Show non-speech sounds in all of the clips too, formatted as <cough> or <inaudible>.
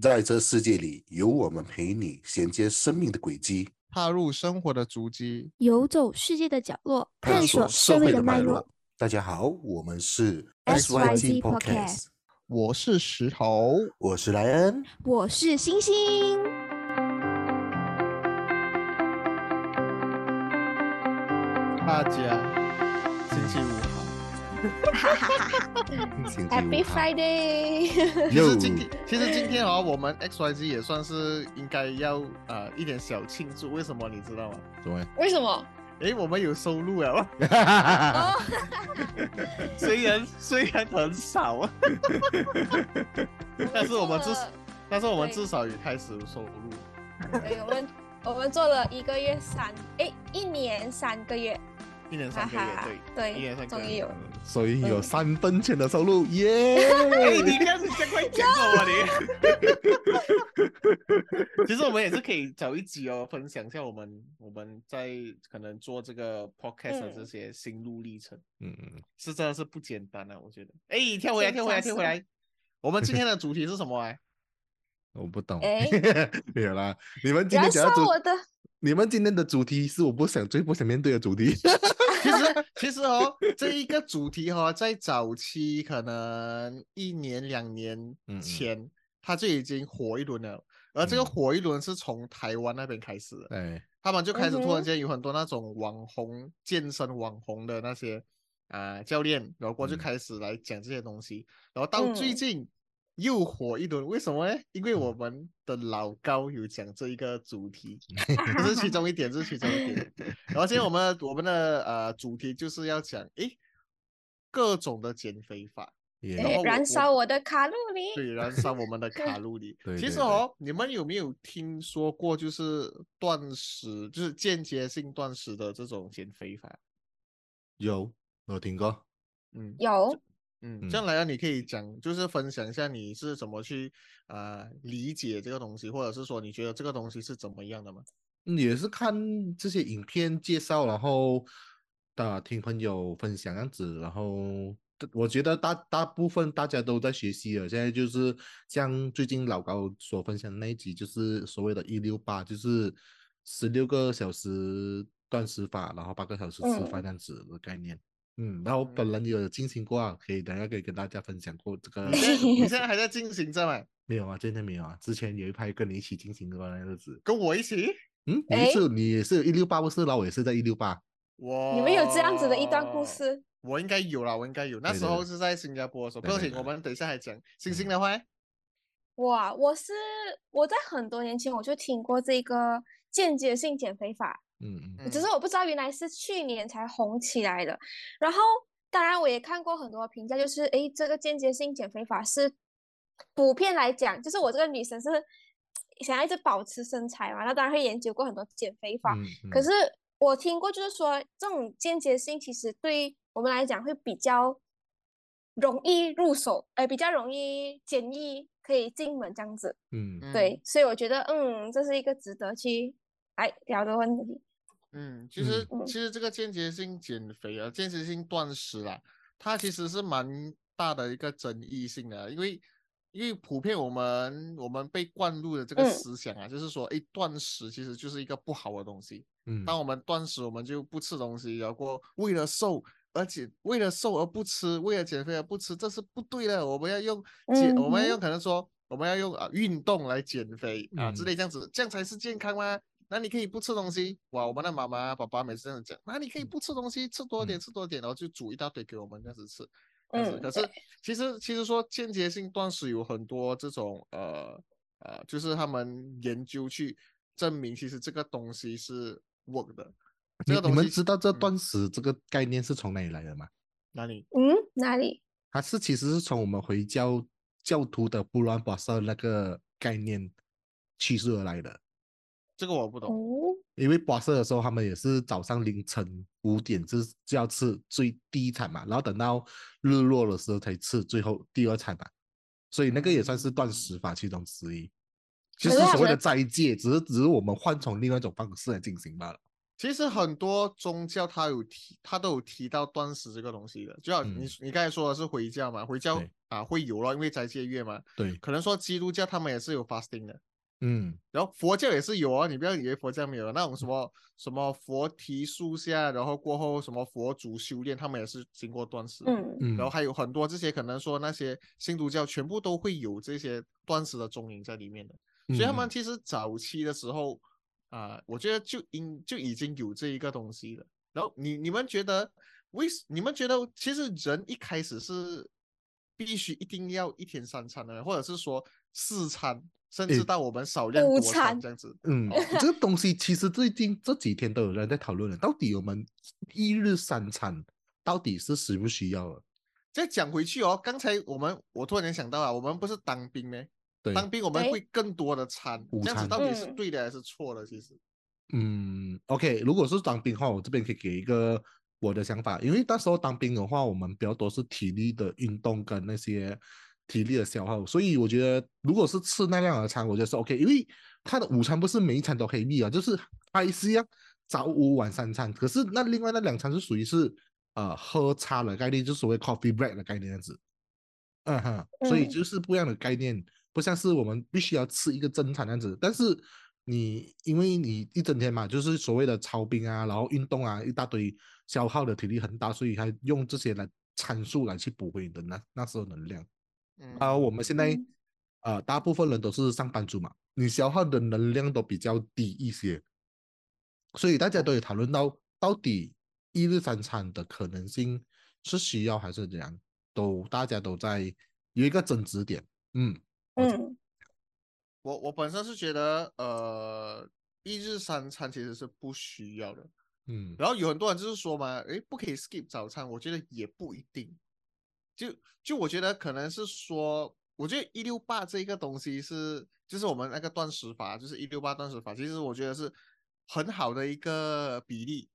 在这世界里，有我们陪你衔接生命的轨迹，踏入生活的足迹，游走世界的角落，探索社会的脉络。大家好，我们是 SYG Podcast，我是石头，我是莱恩，我是星星。大家星期五。哈哈哈哈 Happy Friday！其实今天，其实今天啊，我们 X Y Z 也算是应该要呃一点小庆祝。为什么你知道吗？怎么？为什么？哎，我们有收入了。<laughs> <laughs> 虽然虽然很少啊，但是我们至但是我们至少也开始收入。对，我们我们做了一个月三，哎，一年三个月。一年三个月，对，对，一年三个月有，所以有三分钱的收入，<laughs> 耶！你看你这块钱够吗？你，<laughs> 其实我们也是可以找一集哦，分享一下我们我们在可能做这个 podcast 的这些心路历程。嗯嗯，是真的是不简单啊，我觉得。哎，跳回来，跳回来，跳回来。我们今天的主题是什么哎？<laughs> 我不懂。没有啦，你们今天讲主。你们今天的主题是我不想最不想面对的主题。其实，<laughs> 其实哦，这一个主题哈，在早期可能一年两年前，它就已经火一轮了。而这个火一轮是从台湾那边开始的。对，他们就开始突然间有很多那种网红健身网红的那些啊教练，然后就开始来讲这些东西。然后到最近。又火一轮，为什么呢？因为我们的老高有讲这一个主题，<laughs> 这是其中一点，这是其中一点。然后今天我们我们的呃主题就是要讲，诶，各种的减肥法，燃烧我的卡路里，对，燃烧我们的卡路里。<laughs> 其实哦，你们有没有听说过，就是断食，就是间接性断食的这种减肥法？有，我听过。嗯，有。嗯，这样来啊，你可以讲，就是分享一下你是怎么去啊理解这个东西，或者是说你觉得这个东西是怎么样的吗？也是看这些影片介绍，然后的听朋友分享样子，然后我觉得大大部分大家都在学习了。现在就是像最近老高所分享的那一集，就是所谓的“一六八”，就是十六个小时断食法，然后八个小时吃饭这样子的概念。嗯，然后本人有进行过啊，可以等下可以跟大家分享过这个。你现在还在进行着吗？没有啊，真的没有啊。之前有一排跟你一起进行过那日子，跟我一起。嗯，你是你也是一六八不是，然后我也是在一六八。哇，你们有这样子的一段故事？我应该有啦，我应该有。那时候是在新加坡的时候，不行，我们等一下还讲星星的话。哇，我是我在很多年前我就听过这个间接性减肥法。嗯嗯，只是我不知道原来是去年才红起来的。然后，当然我也看过很多评价，就是诶，这个间接性减肥法是普遍来讲，就是我这个女生是想要一直保持身材嘛，那当然会研究过很多减肥法。可是我听过，就是说这种间接性其实对我们来讲会比较容易入手，哎，比较容易简易可以进门这样子。嗯，对，所以我觉得，嗯，这是一个值得去来聊的问题。嗯，其实其实这个间歇性减肥啊，间歇性断食啦，它其实是蛮大的一个争议性的，因为因为普遍我们我们被灌入的这个思想啊，就是说，哎，断食其实就是一个不好的东西。嗯，当我们断食，我们就不吃东西，然后为了瘦，而且为了瘦而不吃，为了减肥而不吃，这是不对的。我们要用减，我们要用可能说，我们要用啊运动来减肥啊之类这样子，这样才是健康吗？那你可以不吃东西哇！我们的妈妈、爸爸每次这样讲。那你可以不吃东西，吃多点，吃多点，然后就煮一大堆给我们这样子吃。嗯。可是其实其实说间接性断食有很多这种呃呃，就是他们研究去证明，其实这个东西是 work 的。你你们知道这断食这个概念是从哪里来的吗？哪里？嗯，哪里？它是其实是从我们回教教徒的不乱不色那个概念趋势而来的。这个我不懂，因为巴色的时候，他们也是早上凌晨五点就就要吃最第一餐嘛，然后等到日落的时候才吃最后第二餐嘛，所以那个也算是断食法其中之一，就是所谓的斋戒，只是只是我们换从另外一种方式来进行罢了。其实很多宗教它有提，它都有提到断食这个东西的，就像你你刚才说的是回教嘛，回教啊会有咯，因为斋戒月嘛。对，可能说基督教他们也是有 fasting 的。嗯，然后佛教也是有啊，你不要以为佛教没有那种什么什么佛提树下，然后过后什么佛祖修炼，他们也是经过断食。嗯嗯，然后还有很多这些可能说那些新督教全部都会有这些断食的踪影在里面的，所以他们其实早期的时候啊，我觉得就应就已经有这一个东西了。然后你你们觉得为你们觉得其实人一开始是必须一定要一天三餐的，或者是说四餐？甚至到我们少量多餐这样子。嗯，这个东西其实最近这几天都有人在讨论了，到底我们一日三餐到底是需不需要了？再讲回去哦，刚才我们我突然间想到啊，我们不是当兵吗？对，当兵我们会更多的餐，这样子到底是对的还是错的？其实，嗯，OK，如果是当兵的话，我这边可以给一个我的想法，因为那时候当兵的话，我们比较多是体力的运动跟那些。体力的消耗，所以我觉得，如果是吃那样的餐，我觉得是 OK，因为他的午餐不是每一餐都可以密啊，就是还是要早午晚三餐。可是那另外那两餐是属于是呃喝茶的概念，就所谓 coffee break 的概念样子。嗯哼，所以就是不一样的概念，不像是我们必须要吃一个正餐样子。但是你因为你一整天嘛，就是所谓的操兵啊，然后运动啊，一大堆消耗的体力很大，所以他用这些来参数来去补回你的那那时候能量。啊，我们现在啊，大部分人都是上班族嘛，你消耗的能量都比较低一些，所以大家都有讨论到，到底一日三餐的可能性是需要还是怎样，都大家都在有一个争执点。嗯嗯，我我本身是觉得，呃，一日三餐其实是不需要的。嗯，然后有很多人就是说嘛，诶，不可以 skip 早餐，我觉得也不一定。就就我觉得可能是说，我觉得一六八这个东西是，就是我们那个断食法，就是一六八断食法，其实我觉得是很好的一个比例，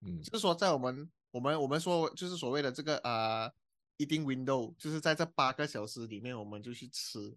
嗯，就是说在我们我们我们说就是所谓的这个啊，eating window，就是在这八个小时里面我们就去吃，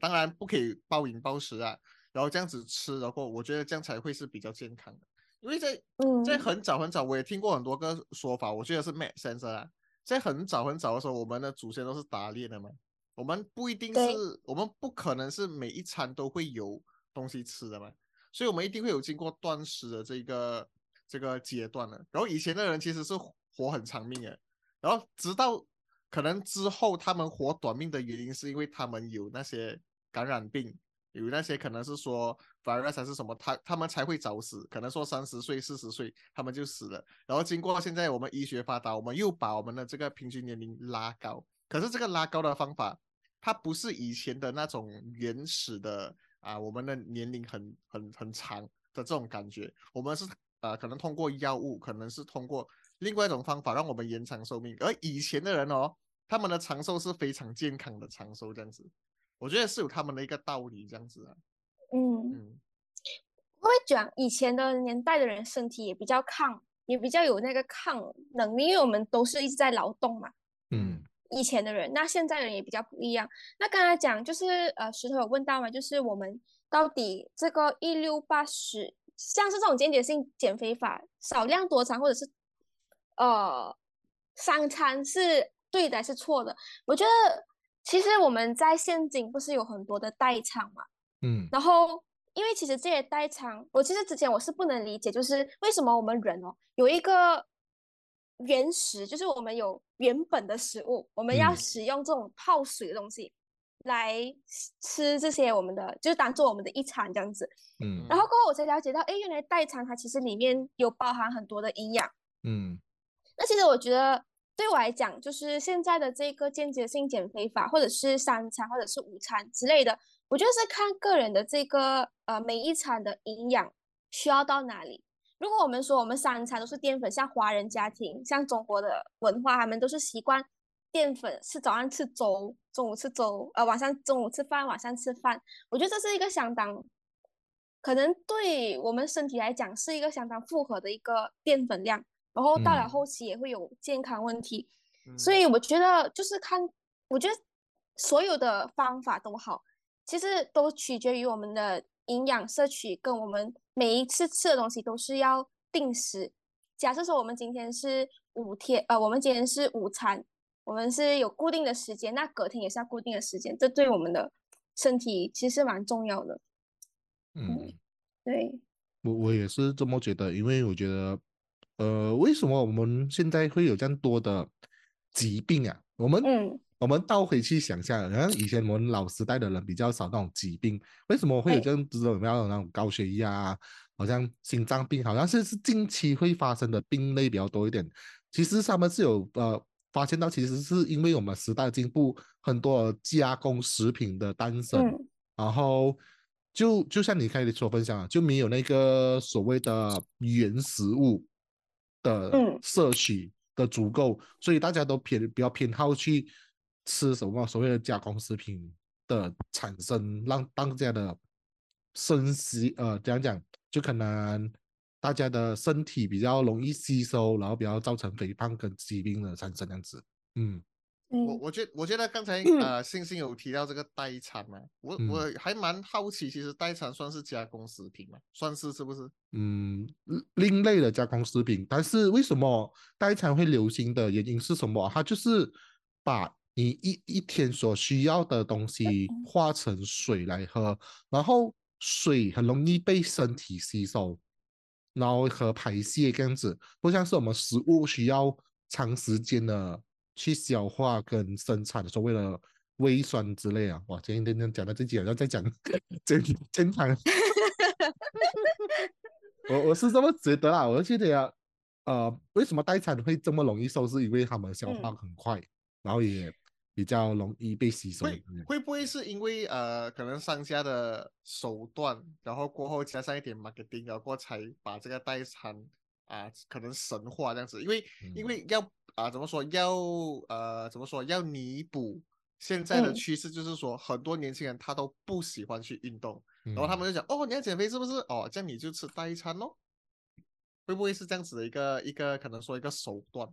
当然不可以暴饮暴食啊，然后这样子吃，然后我觉得这样才会是比较健康的，因为在在很早很早我也听过很多个说法，我觉得是 make sense 啊。在很早很早的时候，我们的祖先都是打猎的嘛，我们不一定是，我们不可能是每一餐都会有东西吃的嘛，所以我们一定会有经过断食的这个这个阶段的。然后以前的人其实是活很长命的，然后直到可能之后他们活短命的原因，是因为他们有那些感染病。有那些可能是说 virus 还是什么，他他们才会早死，可能说三十岁、四十岁他们就死了。然后经过现在我们医学发达，我们又把我们的这个平均年龄拉高。可是这个拉高的方法，它不是以前的那种原始的啊，我们的年龄很很很长的这种感觉。我们是呃，可能通过药物，可能是通过另外一种方法让我们延长寿命。而以前的人哦，他们的长寿是非常健康的长寿这样子。我觉得是有他们的一个道理，这样子啊。嗯嗯，我会讲以前的年代的人身体也比较抗，也比较有那个抗能力，因为我们都是一直在劳动嘛。嗯，以前的人，那现在人也比较不一样。那刚才讲就是呃，石头有问到嘛，就是我们到底这个一六八十，像是这种间接性减肥法，少量多餐或者是呃三餐是对的还是错的？我觉得。其实我们在现今不是有很多的代餐嘛，嗯，然后因为其实这些代偿，我其实之前我是不能理解，就是为什么我们人哦有一个原始，就是我们有原本的食物，我们要使用这种泡水的东西来吃这些我们的，就是当做我们的一餐这样子，嗯，然后过后我才了解到，哎，原来代偿它其实里面有包含很多的营养，嗯，那其实我觉得。对我来讲，就是现在的这个间接性减肥法，或者是三餐，或者是午餐之类的，我觉得是看个人的这个呃每一餐的营养需要到哪里。如果我们说我们三餐都是淀粉，像华人家庭，像中国的文化，他们都是习惯淀粉，是早上吃粥，中午吃粥，呃晚上中午吃饭，晚上吃饭。我觉得这是一个相当可能对我们身体来讲是一个相当负荷的一个淀粉量。然后到了后期也会有健康问题，所以我觉得就是看，我觉得所有的方法都好，其实都取决于我们的营养摄取，跟我们每一次吃的东西都是要定时。假设说我们今天是五天，呃，我们今天是午餐，我们是有固定的时间，那隔天也是要固定的时间，这对我们的身体其实蛮重要的。嗯，对，我我也是这么觉得，因为我觉得，呃，为什么我们现在会有这样多的疾病啊？我们嗯。我们倒回去想下，好像以前我们老时代的人比较少那种疾病，为什么会有这样子有没有那种高血压，啊好像心脏病，好像是是近期会发生的病类比较多一点。其实他们是有呃发现到，其实是因为我们时代进步，很多加工食品的诞生，然后就就像你开始所分享，就没有那个所谓的原食物的摄取的足够，所以大家都偏比较偏好去。吃什么所谓的加工食品的产生，让大家的身息呃，讲讲就可能大家的身体比较容易吸收，然后比较造成肥胖跟疾病的产生这样子。嗯，我我觉我觉得刚才呃星星有提到这个代餐嘛，我我还蛮好奇，其实代餐算是加工食品嘛？算是是不是？嗯，另类的加工食品，但是为什么代餐会流行的原因是什么？它就是把你一一天所需要的东西化成水来喝，然后水很容易被身体吸收，然后和排泄这样子，不像是我们食物需要长时间的去消化跟生产，所谓的微酸之类啊。哇，今天天讲到这几，然后再讲 <laughs> 健健康。<laughs> 我我是这么觉得啦，我觉得呃，为什么代餐会这么容易瘦，是因为他们消化很快，然后也。比较容易被吸收，会会不会是因为呃，可能商家的手段，然后过后加上一点 marketing，然后才把这个代餐啊，可能神话这样子？因为因为要啊，怎么说要呃，怎么说要弥补现在的趋势，就是说很多年轻人他都不喜欢去运动，然后他们就讲哦，你要减肥是不是？哦，这样你就吃代餐咯。会不会是这样子的一个一个可能说一个手段？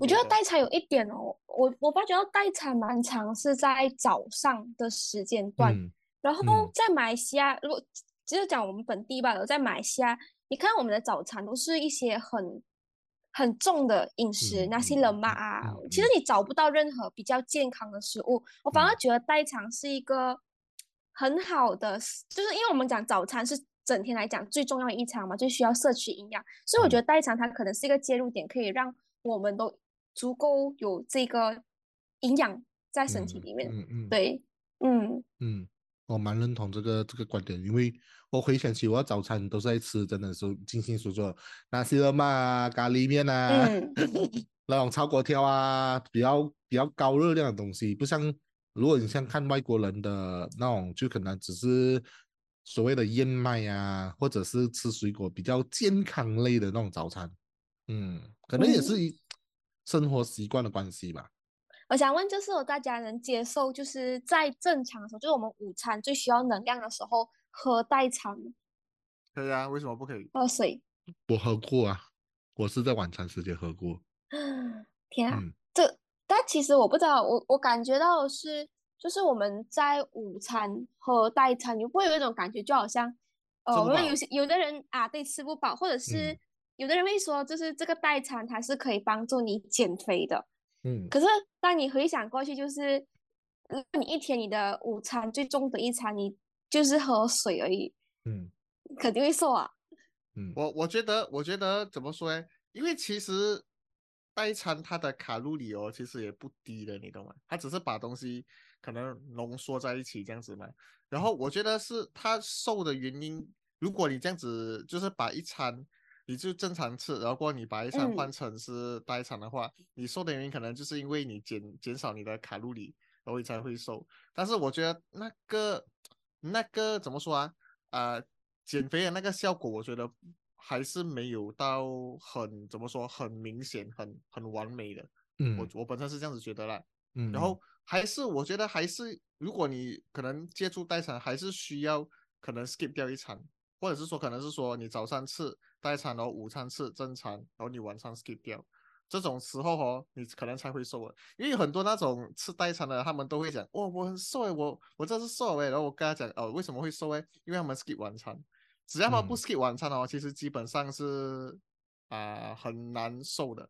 我觉得代餐有一点哦，我我发觉到代餐蛮长是在早上的时间段，然后在马来西亚，如果只是讲我们本地吧，在马来西亚，你看我们的早餐都是一些很很重的饮食，那些冷嘛啊，其实你找不到任何比较健康的食物，我反而觉得代餐是一个很好的，就是因为我们讲早餐是整天来讲最重要的一餐嘛，就需要摄取营养，所以我觉得代餐它可能是一个介入点，可以让。我们都足够有这个营养在身体里面，嗯嗯，对，嗯。嗯，我蛮认同这个这个观点，因为我回想起我早餐都是在吃，真的是精心所做，那些热嘛啊、咖喱面啊，<laughs> 那种炒粿条啊，比较比较高热量的东西，不像如果你像看外国人的那种，就可能只是所谓的燕麦啊，或者是吃水果比较健康类的那种早餐。嗯，可能也是一生活习惯的关系吧。我想问，就是我大家能接受，就是在正常的时候，就是我们午餐最需要能量的时候喝代餐吗？可以啊，为什么不可以？喝水。我喝过啊，我是在晚餐时间喝过。<gasps> 天啊，这但其实我不知道，我我感觉到的是，就是我们在午餐喝代餐，你会有一种感觉，就好像哦，我们有些有的人啊，对，吃不饱，或者是。有的人会说，就是这个代餐它是可以帮助你减肥的，嗯。可是当你回想过去，就是如果你一天你的午餐最重的一餐，你就是喝水而已，嗯，肯定会瘦啊。嗯，我我觉得，我觉得怎么说呢？因为其实代餐它的卡路里哦，其实也不低的，你懂吗？它只是把东西可能浓缩在一起这样子嘛。然后我觉得是它瘦的原因，如果你这样子就是把一餐。你就正常吃，然后过你把一餐换成是代餐的话，你瘦的原因可能就是因为你减减少你的卡路里，然后你才会瘦。但是我觉得那个那个怎么说啊？啊，减肥的那个效果，我觉得还是没有到很怎么说很明显、很很完美的。嗯，我我本身是这样子觉得啦。嗯，然后还是我觉得还是，如果你可能接触代餐，还是需要可能 skip 掉一餐。或者是说，可能是说你早餐吃代餐，然后午餐吃正餐，然后你晚上 skip 掉，这种时候哦，你可能才会瘦啊。因为很多那种吃代餐的，他们都会讲，哇，我很瘦诶，我我这是瘦诶。然后我跟他讲，哦，为什么会瘦诶？因为他们 skip 晚餐，只要他们不 skip 晚餐哦，其实基本上是啊很难瘦的。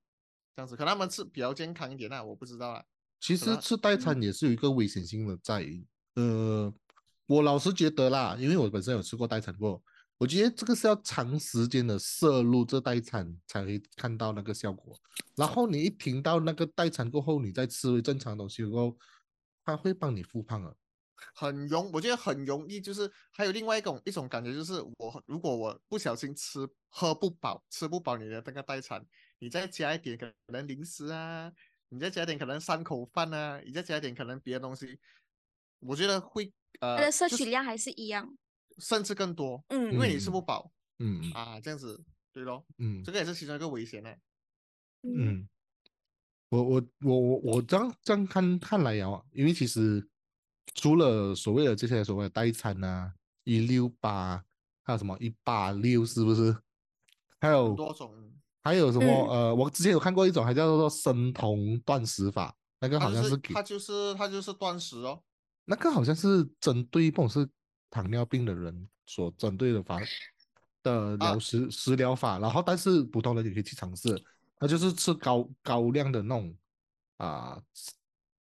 这样子，可能他们吃比较健康一点啊，我不知道啊。其实吃代餐也是有一个危险性的在，呃，我老实觉得啦，因为我本身有吃过代餐过，我觉得这个是要长时间的摄入这代餐才会看到那个效果。然后你一停到那个代餐过后，你再吃正常东西过后，它会帮你复胖啊。很容，我觉得很容易，就是还有另外一种一种感觉，就是我如果我不小心吃喝不饱，吃不饱你的那个代餐，你再加一点可能零食啊，你再加一点可能三口饭啊，你再加一点可能别的东西，我觉得会呃，它的摄取量还是一样，甚至更多，嗯，因为你吃不饱，嗯啊，这样子对咯，嗯，这个也是其中一个危险呢，嗯，我我我我我这样这样看看来啊，因为其实。除了所谓的这些所谓的代餐啊，一六八，还有什么一八六，是不是？还有多种，还有什么？呃，我之前有看过一种，还叫做生酮断食法，那个好像是给它就是它就是断食哦，那个好像是针对不是糖尿病的人所针对的法的疗食食疗法，然后但是普通人也可以去尝试，那就是吃高高量的那种啊。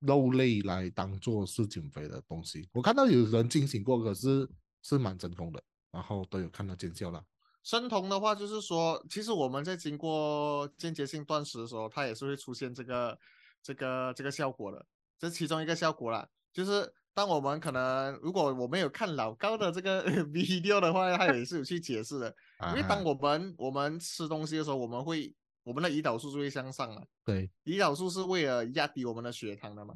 肉类来当做是减肥的东西，我看到有人进行过，可是是蛮成功的，然后都有看到见效了。生酮的话，就是说，其实我们在经过间接性断食的时候，它也是会出现这个、这个、这个效果的。这其中一个效果啦，就是当我们可能如果我们有看老高的这个 <laughs> video 的话，他也是有去解释的。因为当我们我们吃东西的时候，我们会。我们的胰岛素就会向上了。对，胰岛素是为了压低我们的血糖的嘛。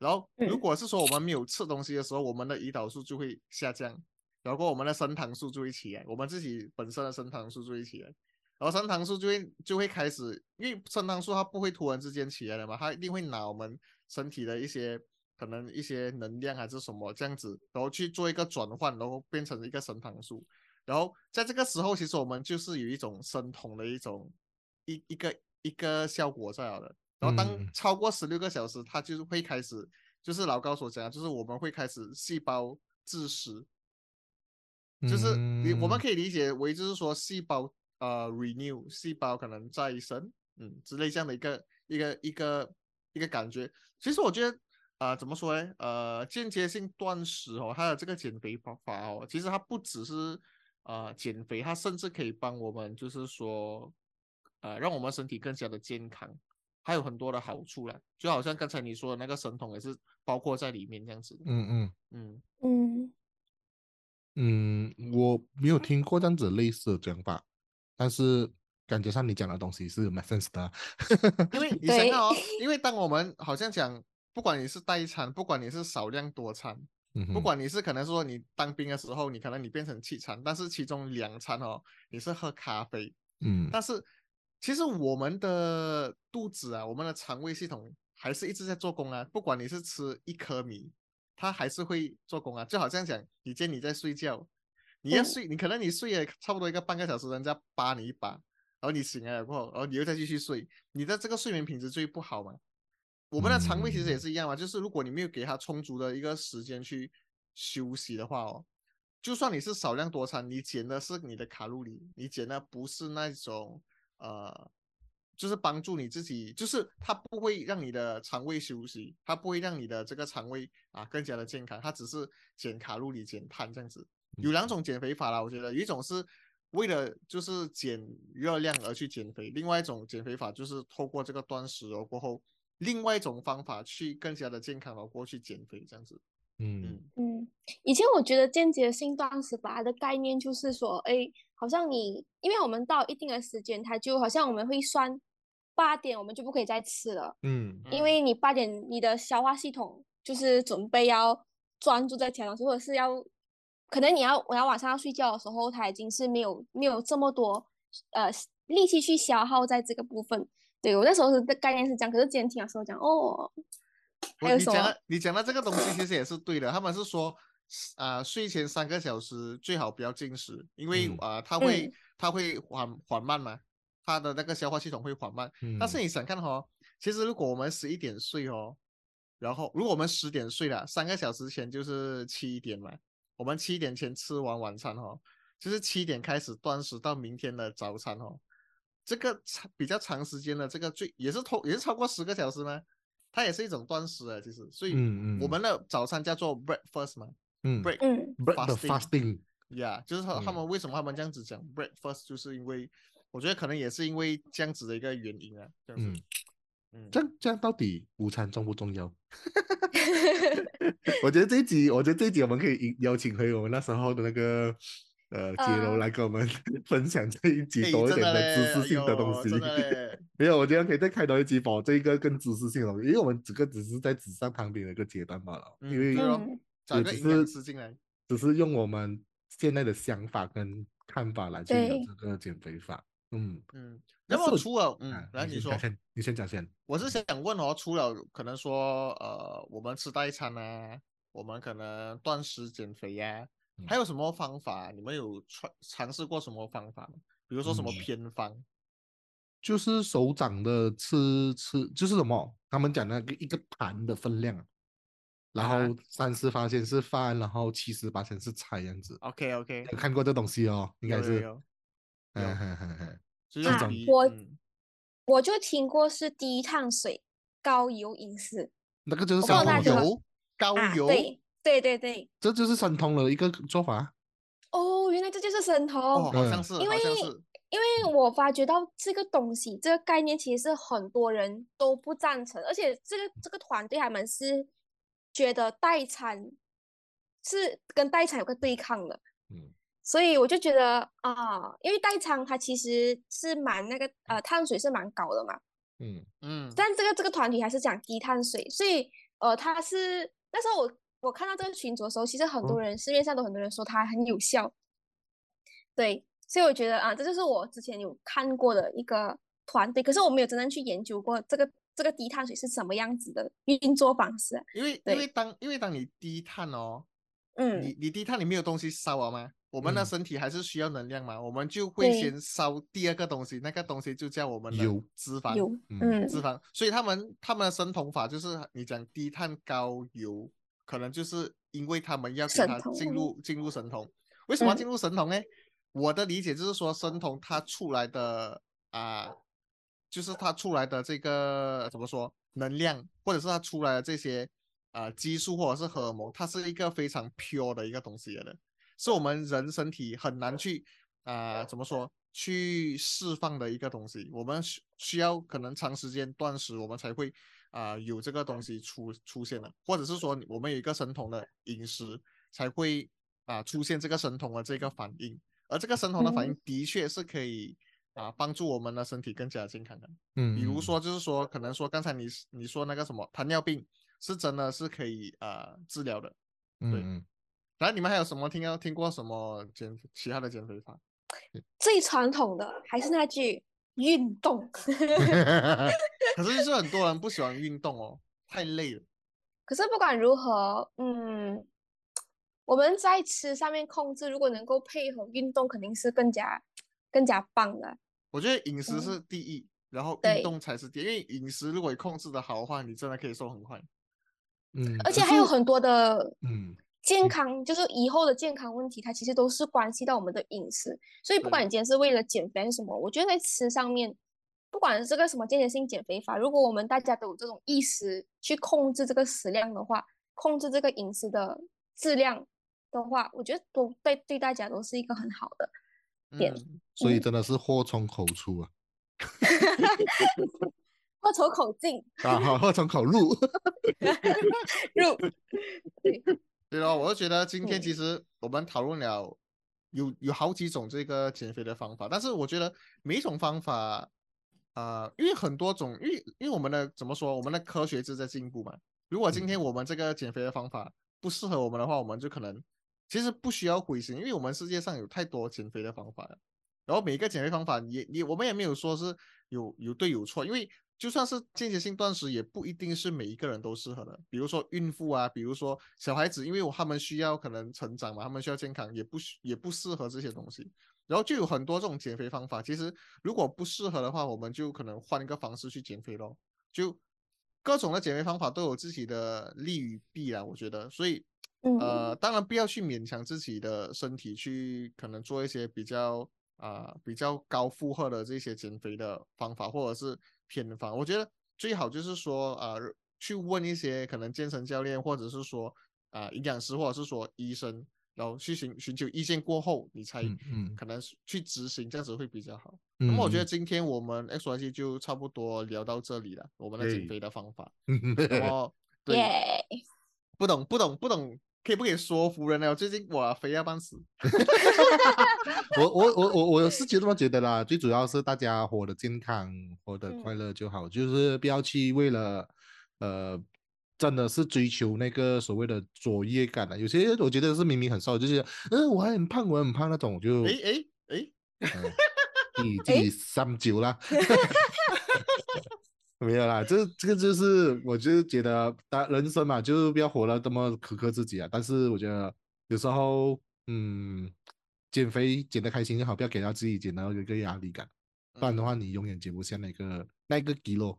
然后，如果是说我们没有吃东西的时候，我们的胰岛素就会下降，然后我们的升糖素就会起来，我们自己本身的升糖素就会起来，然后升糖素就会就会开始，因为升糖素它不会突然之间起来的嘛，它一定会拿我们身体的一些可能一些能量还是什么这样子，然后去做一个转换，然后变成一个升糖素。然后在这个时候，其实我们就是有一种生酮的一种。一一个一个效果在了的，然后当超过十六个小时，它就是会开始，就是老高所讲，就是我们会开始细胞自食，就是你我们可以理解为就是说细胞呃 renew，细胞可能再生，嗯之类这样的一个一个一个一个感觉。其实我觉得啊怎么说呢？呃间接性断食哦，它的这个减肥方法哦，其实它不只是啊减肥，它甚至可以帮我们就是说。呃，让我们身体更加的健康，还有很多的好处了。就好像刚才你说的那个神童也是包括在里面这样子。嗯嗯嗯嗯嗯，我没有听过这样子类似的讲法，但是感觉上你讲的东西是蛮 sense 的。因为你想看哦，因为当我们好像讲，不管你是代餐，不管你是少量多餐，不管你是可能说你当兵的时候，你可能你变成气餐，但是其中两餐哦，你是喝咖啡，嗯，但是。其实我们的肚子啊，我们的肠胃系统还是一直在做工啊。不管你是吃一颗米，它还是会做工啊。就好像讲，你见你在睡觉，你要睡，你可能你睡了差不多一个半个小时，人家扒你一把，然后你醒来了过后，然后你又再继续睡，你的这个睡眠品质最不好嘛。我们的肠胃其实也是一样嘛，就是如果你没有给它充足的一个时间去休息的话哦，就算你是少量多餐，你减的是你的卡路里，你减的不是那种。呃，就是帮助你自己，就是它不会让你的肠胃休息，它不会让你的这个肠胃啊更加的健康，它只是减卡路里、减碳这样子。有两种减肥法啦，我觉得，一种是为了就是减热量而去减肥，另外一种减肥法就是透过这个断食哦过后，另外一种方法去更加的健康的过去减肥这样子。嗯嗯，以前我觉得间接性断食法的概念就是说，哎。好像你，因为我们到一定的时间，它就好像我们会算八点，我们就不可以再吃了。嗯，因为你八点你的消化系统就是准备要专注在其他东西，或者是要可能你要我要晚上要睡觉的时候，它已经是没有没有这么多呃力气去消耗在这个部分。对我那时候的概念是这样，可是今天听的时候讲哦，还有什么？你讲的这个东西其实也是对的，他们是说。啊，睡前三个小时最好不要进食，因为啊，它会它会缓缓慢嘛，它的那个消化系统会缓慢。但是你想看哈，其实如果我们十一点睡哦，然后如果我们十点睡了，三个小时前就是七点嘛，我们七点前吃完晚餐哦，就是七点开始断食到明天的早餐哦，这个长比较长时间的这个最也是超也是超过十个小时吗？它也是一种断食啊，其实，所以我们的早餐叫做 breakfast 嘛，嗯，break fasting，呀，就是他他们为什么他们这样子讲 breakfast，就是因为我觉得可能也是因为这样子的一个原因啊，这样子，嗯，这样这样到底午餐重不重要？<laughs> 我觉得这一集，我觉得这一集我们可以邀请回我们那时候的那个。呃，杰楼来跟我们 <laughs> 分享这一集多一点的知识性的东西。<laughs> 没有，我觉得可以再开多一集，保这一个更知识性的东西，因为我们这个只是在纸上谈兵的一个阶段罢了。因为只个只是进来，只是用我们现在的想法跟看法来去聊这个减肥法。嗯嗯。那么除了嗯，来你说，你先讲先。我是想问哦，除了可能说呃，我们吃代餐啊，我们可能断食减肥呀。还有什么方法？你们有尝尝试过什么方法吗？比如说什么偏方？就是手掌的吃吃，就是什么？他们讲那个一个盘的分量，然后三十八先是饭，然后七十八先是菜样子。OK OK，有看过这东西哦，应该是。有。嗯哼哼哼。啊，我我就听过是低碳水高油饮食。那个就是高油高油。对对对，这就是申通的一个做法。哦，原来这就是神通，好像是，因为因为我发觉到这个东西，这个概念其实是很多人都不赞成，而且这个这个团队他们是觉得代餐是跟代餐有个对抗的。嗯，所以我就觉得啊，因为代餐它其实是蛮那个呃碳水是蛮高的嘛。嗯嗯，但这个这个团体还是讲低碳水，所以呃，它是那时候我。我看到这个群组的时候，其实很多人市面上都很多人说它很有效，对，所以我觉得啊，这就是我之前有看过的一个团队，可是我没有真正去研究过这个这个低碳水是什么样子的运作方式。因为因为当因为当你低碳哦，嗯，你你低碳你没有东西烧了吗？我们的身体还是需要能量嘛，我们就会先烧第二个东西，那个东西就叫我们的脂肪，嗯，脂肪。所以他们他们的生酮法就是你讲低碳高油。可能就是因为他们要给他进入进入神童，为什么要进入神童呢？我的理解就是说，神童他出来的啊，就是他出来的这个怎么说能量，或者是他出来的这些啊激素或者是荷尔蒙，它是一个非常 pure 的一个东西的，是我们人身体很难去啊怎么说去释放的一个东西。我们需需要可能长时间断食，我们才会。啊，有这个东西出出现了，或者是说我们有一个神童的饮食，才会啊出现这个神童的这个反应，而这个神童的反应的确是可以啊帮助我们的身体更加健康的。嗯，比如说就是说，可能说刚才你你说那个什么糖尿病，是真的是可以啊治疗的。嗯，然后你们还有什么听到听过什么减其他的减肥法？最传统的还是那句。运动，<laughs> 可是就是很多人不喜欢运动哦，太累了。可是不管如何，嗯，我们在吃上面控制，如果能够配合运动，肯定是更加更加棒的。我觉得饮食是第一，然后运动才是第，因为饮食如果控制的好的话，你真的可以瘦很快。嗯，而且还有很多的，嗯。健康就是以后的健康问题，它其实都是关系到我们的饮食。所以不管你今天是为了减肥什么，我觉得在吃上面，不管是个什么间歇性减肥法，如果我们大家都有这种意识去控制这个食量的话，控制这个饮食的质量的话，我觉得都对对大家都是一个很好的点。所以真的是祸从口出啊，<laughs> 祸从口进。啊，好，祸从口入。<laughs> 入。对。对咯，我就觉得今天其实我们讨论了有有好几种这个减肥的方法，但是我觉得每一种方法，啊，因为很多种，因为因为我们的怎么说，我们的科学是在进步嘛。如果今天我们这个减肥的方法不适合我们的话，我们就可能其实不需要灰心，因为我们世界上有太多减肥的方法了。然后每一个减肥方法也也我们也没有说是有有对有错，因为。就算是间歇性断食，也不一定是每一个人都适合的。比如说孕妇啊，比如说小孩子，因为他们需要可能成长嘛，他们需要健康，也不也不适合这些东西。然后就有很多这种减肥方法。其实如果不适合的话，我们就可能换一个方式去减肥咯。就各种的减肥方法都有自己的利与弊啊，我觉得。所以呃，当然不要去勉强自己的身体去可能做一些比较啊比较高负荷的这些减肥的方法，或者是偏方，我觉得最好就是说啊去问一些可能健身教练，或者是说啊营养师，或者是说医生。然后去寻寻求意见过后，你才可能去执行，这样子会比较好。那么我觉得今天我们 X Y G 就差不多聊到这里了，我们的减肥的方法。然后 <laughs> <laughs> 对，不懂不懂不懂，可以不可以说服人呢？<laughs> 最近我肥要半死。<laughs> 我我我我我是 <laughs> 觉得这么觉得啦，最主要是大家活得健康，活得快乐就好，就是不要去为了呃。真的是追求那个所谓的卓越感啊，有些我觉得是明明很瘦，就是嗯我还很胖，我很胖那种，就哎哎哎，你自己三九啦，没有啦，这这个就是我就觉得，大人生嘛，就是不要活得这么苛刻自己啊。但是我觉得有时候，嗯，减肥减得开心就好，不要给到自己减到一个压力感，不然的话你永远减不下那个那个肌肉。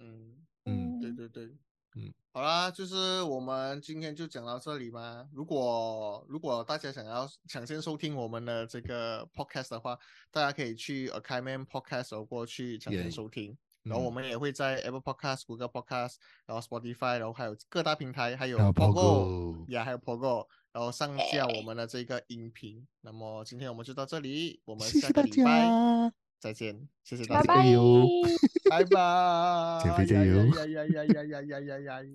嗯嗯，对对对。嗯，好啦，就是我们今天就讲到这里吧。如果如果大家想要抢先收听我们的这个 podcast 的话，大家可以去 Academy Podcast 过去抢先收听。然后我们也会在 Apple Podcast、Google Podcast、然后 Spotify，然后还有各大平台，还有 Pogo，也还有 Pogo，然后上架我们的这个音频。那么今天我们就到这里，我们下个礼拜。再见，谢谢大家，加油，拜拜，减肥加油，呀呀呀呀呀呀呀呀！